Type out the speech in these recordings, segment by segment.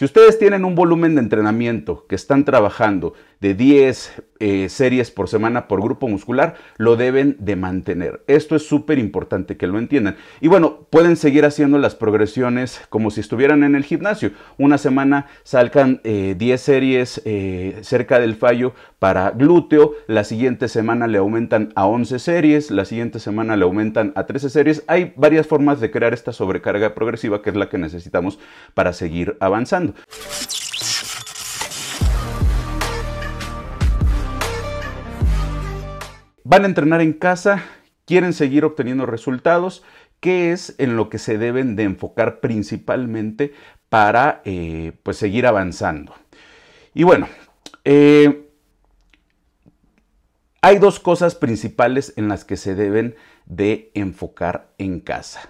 Si ustedes tienen un volumen de entrenamiento que están trabajando de 10 eh, series por semana por grupo muscular, lo deben de mantener. Esto es súper importante que lo entiendan. Y bueno, pueden seguir haciendo las progresiones como si estuvieran en el gimnasio. Una semana salgan 10 eh, series eh, cerca del fallo para glúteo, la siguiente semana le aumentan a 11 series, la siguiente semana le aumentan a 13 series. Hay varias formas de crear esta sobrecarga progresiva que es la que necesitamos para seguir avanzando. Van a entrenar en casa, quieren seguir obteniendo resultados, ¿qué es en lo que se deben de enfocar principalmente para eh, pues seguir avanzando? Y bueno, eh, hay dos cosas principales en las que se deben de enfocar en casa.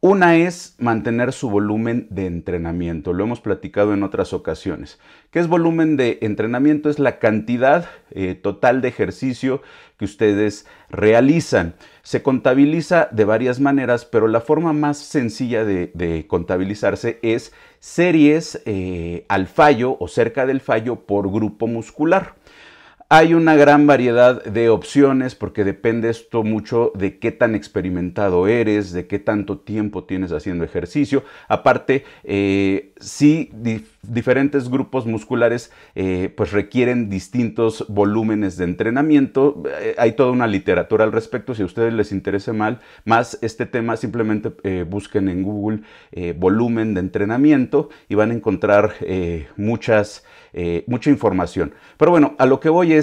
Una es mantener su volumen de entrenamiento, lo hemos platicado en otras ocasiones. ¿Qué es volumen de entrenamiento? Es la cantidad eh, total de ejercicio que ustedes realizan. Se contabiliza de varias maneras, pero la forma más sencilla de, contabilizarse es series eh, al fallo o cerca del fallo por grupo muscular. Hay una gran variedad de opciones porque depende esto mucho de qué tan experimentado eres, de qué tanto tiempo tienes haciendo ejercicio. Aparte, eh, sí, diferentes grupos musculares eh, pues requieren distintos volúmenes de entrenamiento. Eh, hay toda una literatura al respecto. Si a ustedes les interesa mal, más este tema, simplemente busquen en Google volumen de entrenamiento y van a encontrar muchas eh, mucha información. Pero bueno, a lo que voy es,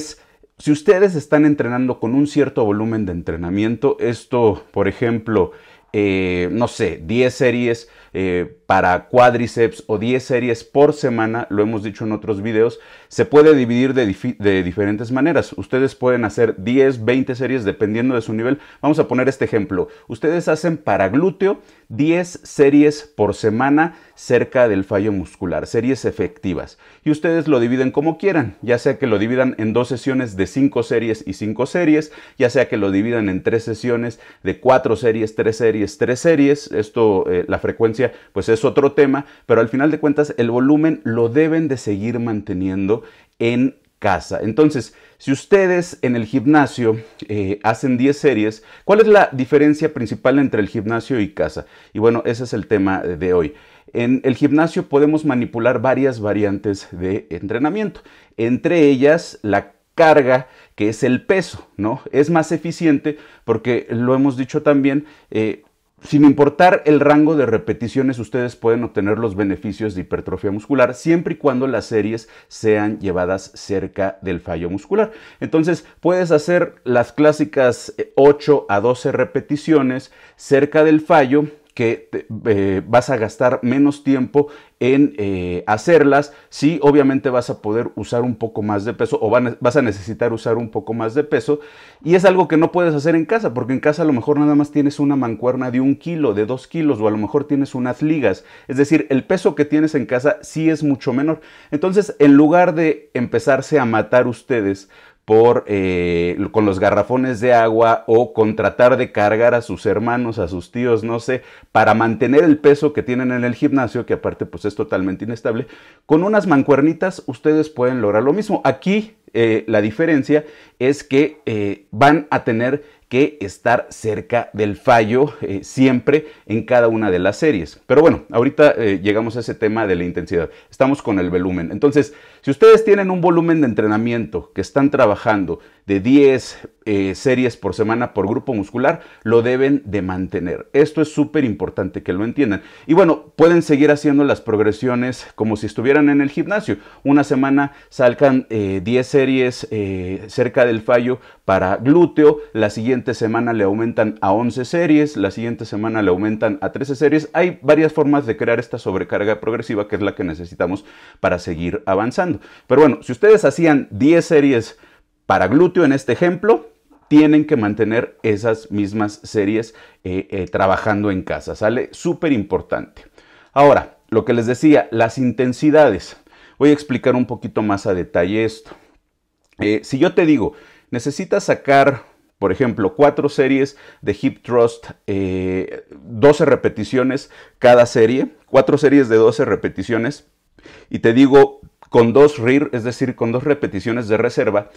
si ustedes están entrenando con un cierto volumen de entrenamiento, esto, por ejemplo, eh, no sé, 10 series eh, para cuádriceps o 10 series por semana, lo hemos dicho en otros videos, se puede dividir de, diferentes maneras. Ustedes pueden hacer 10, 20 series dependiendo de su nivel. Vamos a poner este ejemplo. Ustedes hacen para glúteo 10 series por semana cerca del fallo muscular, series efectivas. Y ustedes lo dividen como quieran, ya sea que lo dividan en dos sesiones de 5 series y 5 series, ya sea que lo dividan en tres sesiones de 4 series, 3 series, 3 series. Esto, eh, la frecuencia, pues es otro tema, pero al final de cuentas el volumen lo deben de seguir manteniendo en casa. Entonces, si ustedes en el gimnasio eh, hacen 10 series, ¿cuál es la diferencia principal entre el gimnasio y casa? Y bueno, ese es el tema de hoy. En el gimnasio podemos manipular varias variantes de entrenamiento, entre ellas la carga que es el peso, ¿no? Es más eficiente porque lo hemos dicho también, eh, sin importar el rango de repeticiones, ustedes pueden obtener los beneficios de hipertrofia muscular siempre y cuando las series sean llevadas cerca del fallo muscular. Entonces, puedes hacer las clásicas 8 a 12 repeticiones cerca del fallo que eh, vas a gastar menos tiempo en eh, hacerlas. Sí, obviamente vas a poder usar un poco más de peso o vas a necesitar usar un poco más de peso. Y es algo que no puedes hacer en casa, porque en casa a lo mejor nada más tienes una mancuerna de un kilo, de dos kilos, o a lo mejor tienes unas ligas. Es decir, el peso que tienes en casa sí es mucho menor. Entonces, en lugar de empezarse a matar ustedes por, eh, con los garrafones de agua o con tratar de cargar a sus hermanos, a sus tíos, no sé, para mantener el peso que tienen en el gimnasio, que aparte pues es totalmente inestable, con unas mancuernitas ustedes pueden lograr lo mismo. Aquí eh, la diferencia es que eh, van a tener que estar cerca del fallo siempre en cada una de las series. Pero bueno, ahorita llegamos a ese tema de la intensidad. Estamos con el volumen. Entonces, si ustedes tienen un volumen de entrenamiento que están trabajando de 10 eh, series por semana por grupo muscular, lo deben de mantener. Esto es súper importante que lo entiendan. Y bueno, pueden seguir haciendo las progresiones como si estuvieran en el gimnasio. Una semana salgan 10 series cerca del fallo para glúteo, la siguiente semana le aumentan a 11 series, la siguiente semana le aumentan a 13 series. Hay varias formas de crear esta sobrecarga progresiva que es la que necesitamos para seguir avanzando. Pero bueno, si ustedes hacían 10 series para glúteo en este ejemplo, tienen que mantener esas mismas series eh, eh, trabajando en casa. Sale súper importante. Ahora, lo que les decía, las intensidades. Voy a explicar un poquito más a detalle esto. Eh, si yo te digo, necesitas sacar Por ejemplo, cuatro series de hip thrust, 12 eh, repeticiones cada serie, cuatro series de 12 repeticiones. Y te digo, con dos RIR, es decir, con dos repeticiones de reserva,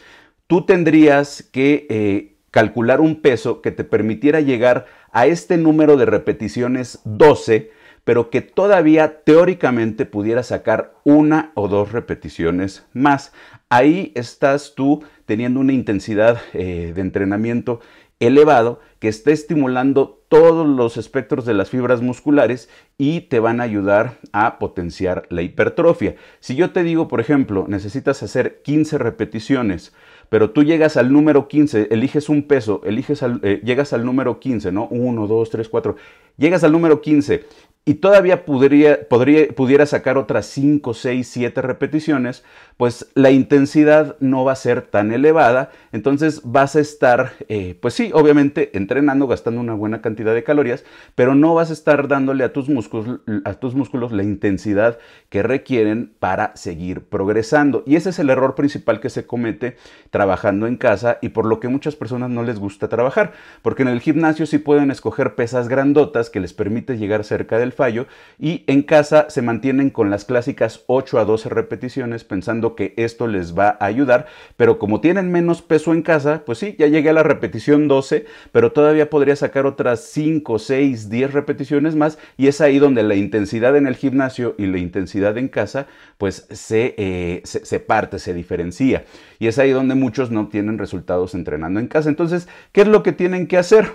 tú tendrías que eh, calcular un peso que te permitiera llegar a este número de repeticiones 12 pero que todavía teóricamente pudiera sacar una o dos repeticiones más. Ahí estás tú teniendo una intensidad eh, de entrenamiento elevado que está estimulando todos los espectros de las fibras musculares y te van a ayudar a potenciar la hipertrofia. Si yo te digo, por ejemplo, necesitas hacer 15 repeticiones, pero tú llegas al número 15, eliges un peso, eliges eh, llegas al número 15, ¿no? 1, 2, 3, 4, llegas al número 15 y todavía podría, pudiera sacar otras 5, 6, 7 repeticiones, pues la intensidad no va a ser tan elevada, entonces vas a estar, eh, pues sí, obviamente entrenando, gastando una buena cantidad de calorías, pero no vas a estar dándole a tus músculos, a tus músculos la intensidad que requieren para seguir progresando. Y ese es el error principal que se comete trabajando en casa y por lo que muchas personas no les gusta trabajar, porque en el gimnasio sí pueden escoger pesas grandotas que les permite llegar cerca del fallo y en casa se mantienen con las clásicas 8 a 12 repeticiones pensando que esto les va a ayudar, pero como tienen menos peso en casa, pues sí, ya llegué a la repetición 12, pero todavía podría sacar otras 5, 6, 10 repeticiones más y es ahí donde la intensidad en el gimnasio y la intensidad en casa pues se, eh, se, se parte, se diferencia. Y es ahí donde muchos no tienen resultados entrenando en casa. Entonces, ¿qué es lo que tienen que hacer?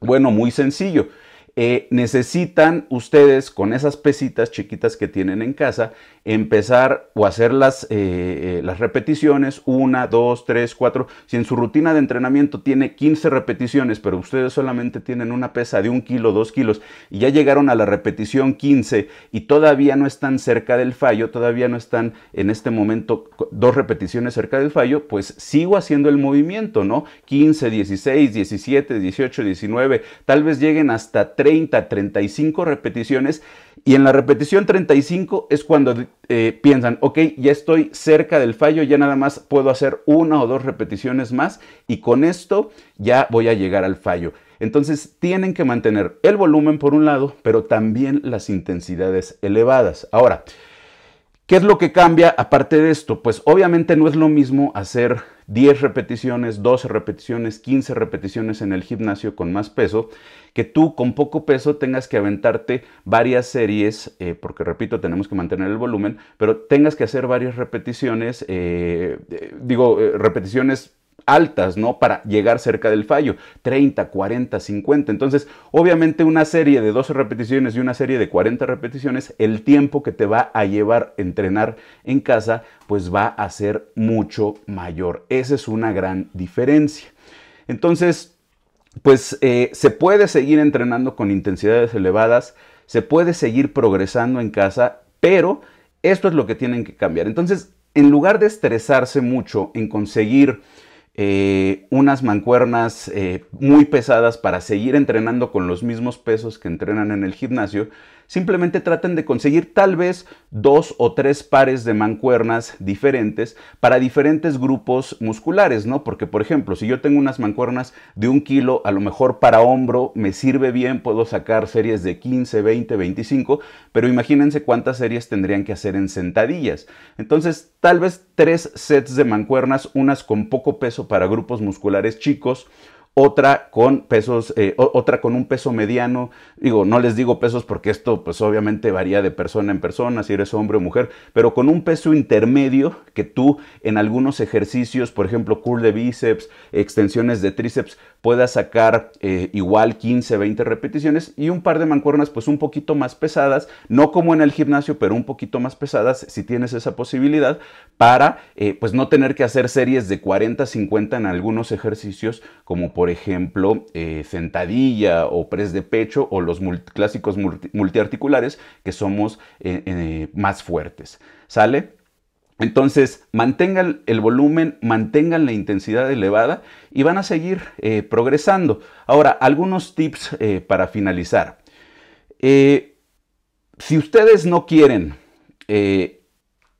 Bueno, muy sencillo. Eh, necesitan ustedes con esas pesitas chiquitas que tienen en casa empezar o hacer las, eh, eh, las repeticiones, una, dos, tres, cuatro. Si en su rutina de entrenamiento tiene 15 repeticiones, pero ustedes solamente tienen una pesa de un kilo, dos kilos, y ya llegaron a la repetición 15 y todavía no están cerca del fallo, todavía no están en este momento dos repeticiones cerca del fallo, pues sigo haciendo el movimiento, ¿no? 15, 16, 17, 18, 19, tal vez lleguen hasta 3 30, 35 repeticiones y en la repetición 35 es cuando eh, piensan, ok, ya estoy cerca del fallo, ya nada más puedo hacer una o dos repeticiones más y con esto ya voy a llegar al fallo. Entonces tienen que mantener el volumen por un lado, pero también las intensidades elevadas. Ahora, ¿qué es lo que cambia aparte de esto? Pues obviamente no es lo mismo hacer 10 repeticiones, 12 repeticiones, 15 repeticiones en el gimnasio con más peso, que tú con poco peso tengas que aventarte varias series, eh, porque repito, tenemos que mantener el volumen, pero tengas que hacer varias repeticiones, eh, eh, digo, repeticiones altas, ¿no? Para llegar cerca del fallo, 30, 40, 50. Entonces, obviamente una serie de 12 repeticiones y una serie de 40 repeticiones, el tiempo que te va a llevar entrenar en casa, pues va a ser mucho mayor. Esa es una gran diferencia. Entonces, pues eh, se puede seguir entrenando con intensidades elevadas, se puede seguir progresando en casa, pero esto es lo que tienen que cambiar. Entonces, en lugar de estresarse mucho en conseguir eh, unas mancuernas eh, muy pesadas para seguir entrenando con los mismos pesos que entrenan en el gimnasio, simplemente traten de conseguir tal vez dos o tres pares de mancuernas diferentes para diferentes grupos musculares, ¿no? Porque, por ejemplo, si yo tengo unas mancuernas de un kilo, a lo mejor para hombro me sirve bien, puedo sacar series de 15, 20, 25, pero imagínense cuántas series tendrían que hacer en sentadillas. Entonces, tal vez tres sets de mancuernas, unas con poco peso para grupos musculares chicos, otra con pesos, eh, otra con un peso mediano. Digo, no les digo pesos porque esto pues obviamente varía de persona en persona, si eres hombre o mujer, pero con un peso intermedio que tú en algunos ejercicios, por ejemplo, curl de bíceps, extensiones de tríceps, puedas sacar eh, igual 15, 20 repeticiones y un par de mancuernas pues un poquito más pesadas, no como en el gimnasio, pero un poquito más pesadas si tienes esa posibilidad para eh, pues no tener que hacer series de 40, 50 en algunos ejercicios como por ejemplo eh, sentadilla o press de pecho o los clásicos multiarticulares que somos más fuertes. ¿Sale? Entonces, mantengan el volumen, mantengan la intensidad elevada y van a seguir eh, progresando. Ahora, algunos tips eh, para finalizar. Eh, si ustedes no quieren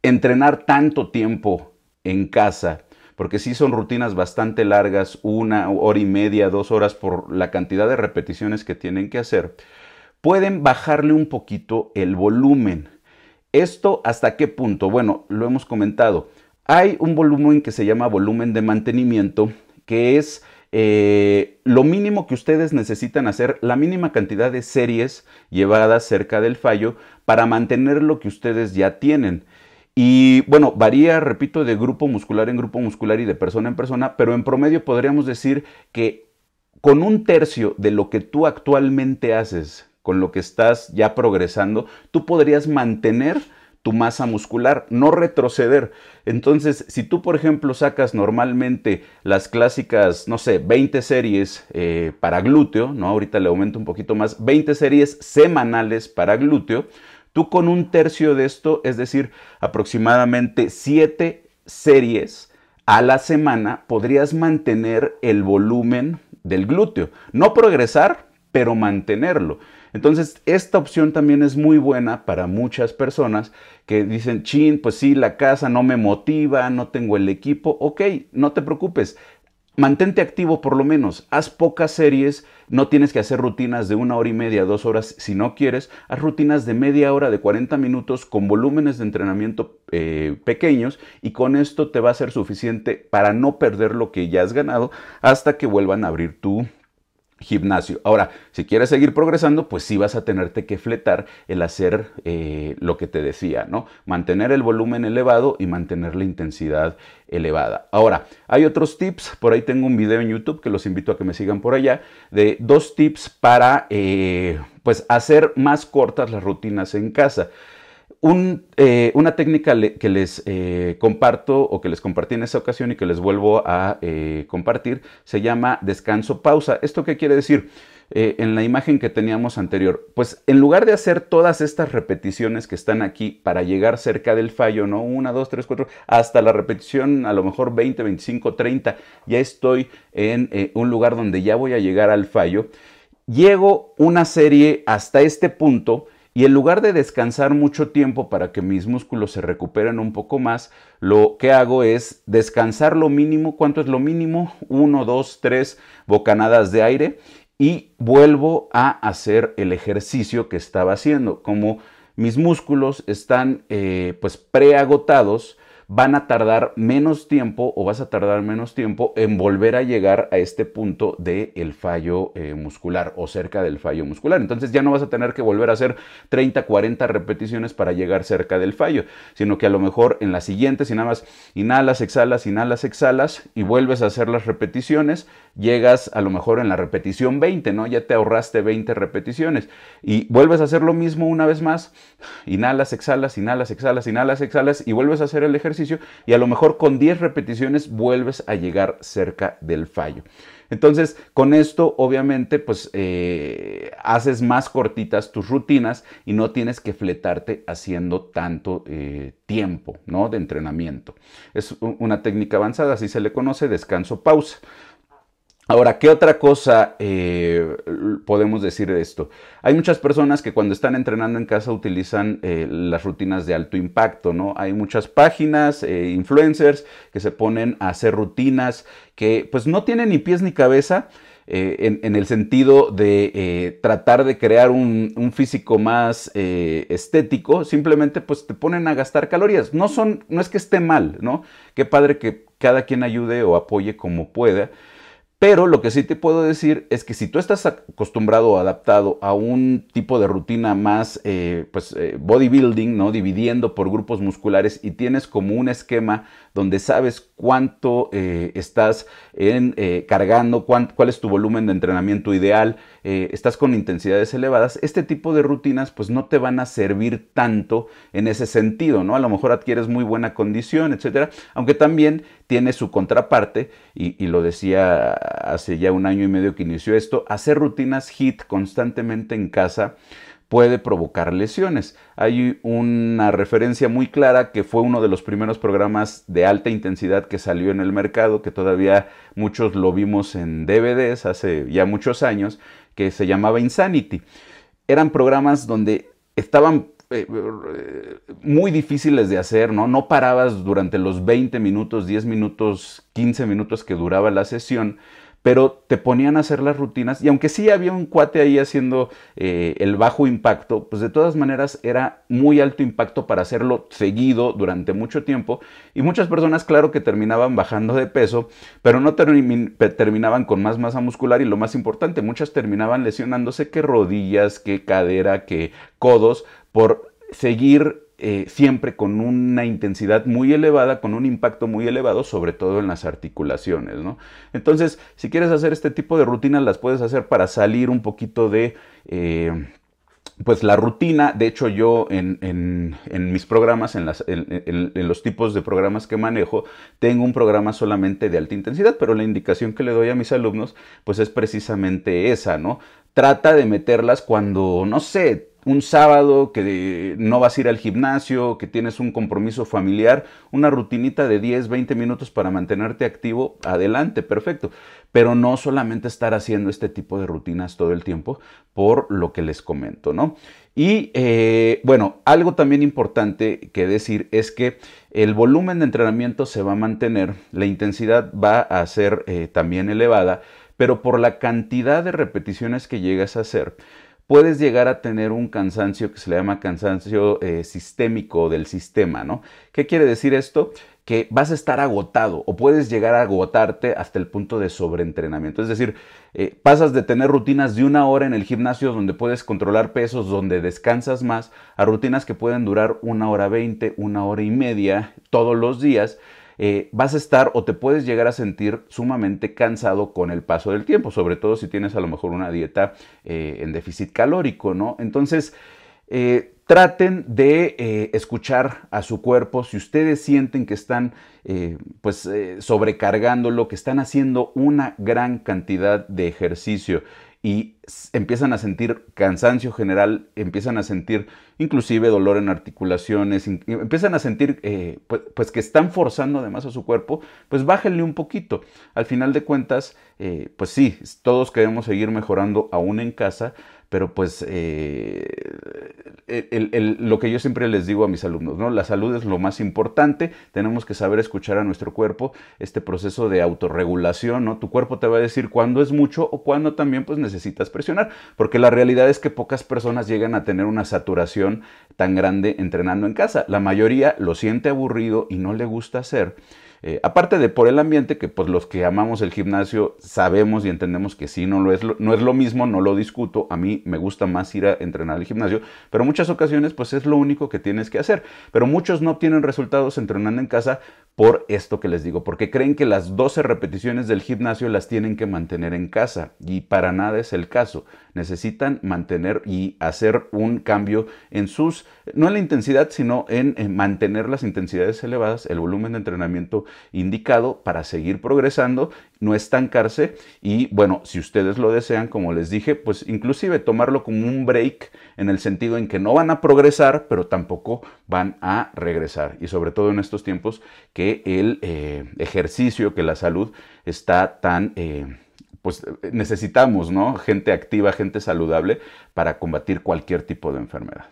entrenar tanto tiempo en casa, porque si son rutinas bastante largas, una hora y media, dos horas por la cantidad de repeticiones que tienen que hacer, pueden bajarle un poquito el volumen. ¿Esto hasta qué punto? Bueno, lo hemos comentado. Hay un volumen que se llama volumen de mantenimiento, que es eh, lo mínimo que ustedes necesitan hacer, la mínima cantidad de series llevadas cerca del fallo para mantener lo que ustedes ya tienen. Y bueno, varía, repito, de grupo muscular en grupo muscular y de persona en persona, pero en promedio podríamos decir que con un tercio de lo que tú actualmente haces, con lo que estás ya progresando, tú podrías mantener tu masa muscular, no retroceder. Entonces, si tú, por ejemplo, sacas normalmente las clásicas, no sé, 20 series eh, para glúteo, ¿no? Ahorita le aumento un poquito más, 20 series semanales para glúteo, tú con un tercio de esto, es decir, aproximadamente 7 series a la semana, podrías mantener el volumen del glúteo. No progresar, pero mantenerlo. Entonces, esta opción también es muy buena para muchas personas que dicen, chin, pues sí, la casa no me motiva, no tengo el equipo. Ok, no te preocupes. Mantente activo por lo menos, haz pocas series, no tienes que hacer rutinas de una hora y media, dos horas si no quieres, haz rutinas de media hora, de 40 minutos con volúmenes de entrenamiento eh, pequeños y con esto te va a ser suficiente para no perder lo que ya has ganado hasta que vuelvan a abrir tu gimnasio. Ahora, si quieres seguir progresando, pues sí vas a tenerte que fletar el hacer eh, lo que te decía, ¿no? Mantener el volumen elevado y mantener la intensidad elevada. Ahora, hay otros tips, por ahí tengo un video en YouTube que los invito a que me sigan por allá, de dos tips para, eh, pues, hacer más cortas las rutinas en casa. Eh, una técnica que les eh, comparto o que les compartí en esa ocasión y que les vuelvo a eh, compartir se llama descanso pausa. ¿Esto qué quiere decir? en la imagen que teníamos anterior, pues en lugar de hacer todas estas repeticiones que están aquí para llegar cerca del fallo, ¿no? Una, dos, tres, cuatro, hasta la repetición a lo mejor 20, 25, 30, ya estoy en un lugar donde ya voy a llegar al fallo. Llego una serie hasta este punto y en lugar de descansar mucho tiempo para que mis músculos se recuperen un poco más, lo que hago es descansar lo mínimo. ¿Cuánto es lo mínimo? Uno, dos, tres bocanadas de aire y vuelvo a hacer el ejercicio que estaba haciendo. Como mis músculos están eh, pues preagotados, van a tardar menos tiempo o vas a tardar menos tiempo en volver a llegar a este punto del el fallo eh, muscular o cerca del fallo muscular. Entonces ya no vas a tener que volver a hacer 30, 40 repeticiones para llegar cerca del fallo, sino que a lo mejor en la siguiente, si nada más inhalas, exhalas, inhalas, exhalas y vuelves a hacer las repeticiones, llegas a lo mejor en la repetición 20, ¿no? Ya te ahorraste 20 repeticiones y vuelves a hacer lo mismo una vez más, inhalas, exhalas, inhalas, exhalas, inhalas, exhalas y vuelves a hacer el ejercicio y a lo mejor con 10 repeticiones vuelves a llegar cerca del fallo. Entonces, con esto, obviamente, pues eh, haces más cortitas tus rutinas y no tienes que fletarte haciendo tanto eh, tiempo, ¿no? De entrenamiento. Es una técnica avanzada, así se le conoce, descanso-pausa. Ahora, ¿qué otra cosa eh, podemos decir de esto? Hay muchas personas que cuando están entrenando en casa utilizan eh, las rutinas de alto impacto, ¿no? Hay muchas páginas, eh, influencers, que se ponen a hacer rutinas que pues no tienen ni pies ni cabeza. En, el sentido de tratar de crear un, un físico más estético, simplemente pues te ponen a gastar calorías. No son, no es que esté mal, ¿no? Qué padre que cada quien ayude o apoye como pueda, pero lo que sí te puedo decir es que si tú estás acostumbrado o adaptado a un tipo de rutina más eh, pues, eh, bodybuilding, ¿no? dividiendo por grupos musculares y tienes como un esquema donde sabes cuánto eh, estás cargando, cuál es tu volumen de entrenamiento ideal, estás con intensidades elevadas, este tipo de rutinas pues no te van a servir tanto en ese sentido, ¿no? A lo mejor adquieres muy buena condición, etcétera, aunque también tiene su contraparte, y, lo decía hace ya un año y medio que inició esto, hacer rutinas HIT constantemente en casa puede provocar lesiones. Hay una referencia muy clara que fue uno de los primeros programas de alta intensidad que salió en el mercado, que todavía muchos lo vimos en DVDs hace ya muchos años, que se llamaba Insanity. Eran programas donde estaban eh, muy difíciles de hacer, ¿no? No parabas durante los 20 minutos, 10 minutos, 15 minutos que duraba la sesión pero te ponían a hacer las rutinas y aunque sí había un cuate ahí haciendo eh, el bajo impacto, pues de todas maneras era muy alto impacto para hacerlo seguido durante mucho tiempo y muchas personas claro que terminaban bajando de peso, pero no terminaban con más masa muscular y lo más importante, muchas terminaban lesionándose que rodillas, que cadera, que codos por seguir eh, siempre con una intensidad muy elevada, con un impacto muy elevado, sobre todo en las articulaciones. Entonces, si quieres hacer este tipo de rutinas, las puedes hacer para salir un poquito de... Eh, pues la rutina, de hecho yo en, mis programas, en, en, los tipos de programas que manejo, tengo un programa solamente de alta intensidad, pero la indicación que le doy a mis alumnos, pues es precisamente esa, ¿no? Trata de meterlas cuando, no sé, un sábado que no vas a ir al gimnasio, que tienes un compromiso familiar, una rutinita de 10, 20 minutos para mantenerte activo, adelante, perfecto. Pero no solamente estar haciendo este tipo de rutinas todo el tiempo, por lo que les comento, ¿no? Y eh, bueno, algo también importante que decir es que el volumen de entrenamiento se va a mantener, la intensidad va a ser eh, también elevada, pero por la cantidad de repeticiones que llegas a hacer, puedes llegar a tener un cansancio que se le llama cansancio eh, sistémico del sistema, ¿no? ¿Qué quiere decir esto? Que vas a estar agotado o puedes llegar a agotarte hasta el punto de sobreentrenamiento. Es decir, eh, pasas de tener rutinas de una hora en el gimnasio donde puedes controlar pesos, donde descansas más, a rutinas que pueden durar una hora veinte, una hora y media todos los días eh, vas a estar o te puedes llegar a sentir sumamente cansado con el paso del tiempo, sobre todo si tienes a lo mejor una dieta eh, en déficit calórico, ¿no? Entonces, eh, traten de escuchar a su cuerpo. Si ustedes sienten que están pues sobrecargándolo, que están haciendo una gran cantidad de ejercicio y empiezan a sentir cansancio general, empiezan a sentir inclusive dolor en articulaciones, empiezan a sentir eh, pues, que están forzando además a su cuerpo, pues bájenle un poquito. Al final de cuentas, eh, pues sí, todos queremos seguir mejorando aún en casa, pero pues eh, lo que yo siempre les digo a mis alumnos, ¿no? La salud es lo más importante, tenemos que saber escuchar a nuestro cuerpo, este proceso de autorregulación, ¿no? Tu cuerpo te va a decir cuándo es mucho o cuándo también pues necesitas presionar, porque la realidad es que pocas personas llegan a tener una saturación tan grande entrenando en casa. La mayoría lo siente aburrido y no le gusta hacer. Eh, aparte de por el ambiente, que pues los que amamos el gimnasio sabemos y entendemos que sí, no, lo es, no es lo mismo, no lo discuto, a mí me gusta más ir a entrenar al gimnasio, pero muchas ocasiones pues es lo único que tienes que hacer. Pero muchos no tienen resultados entrenando en casa por esto que les digo, porque creen que las 12 repeticiones del gimnasio las tienen que mantener en casa y para nada es el caso. Necesitan mantener y hacer un cambio en sus, no en la intensidad, sino en mantener las intensidades elevadas, el volumen de entrenamiento indicado para seguir progresando, no estancarse y bueno, si ustedes lo desean, como les dije, pues inclusive tomarlo como un break en el sentido en que no van a progresar, pero tampoco van a regresar. Y sobre todo en estos tiempos que el eh, ejercicio, que la salud está tan... Eh, pues necesitamos, ¿no? Gente activa, gente saludable para combatir cualquier tipo de enfermedad.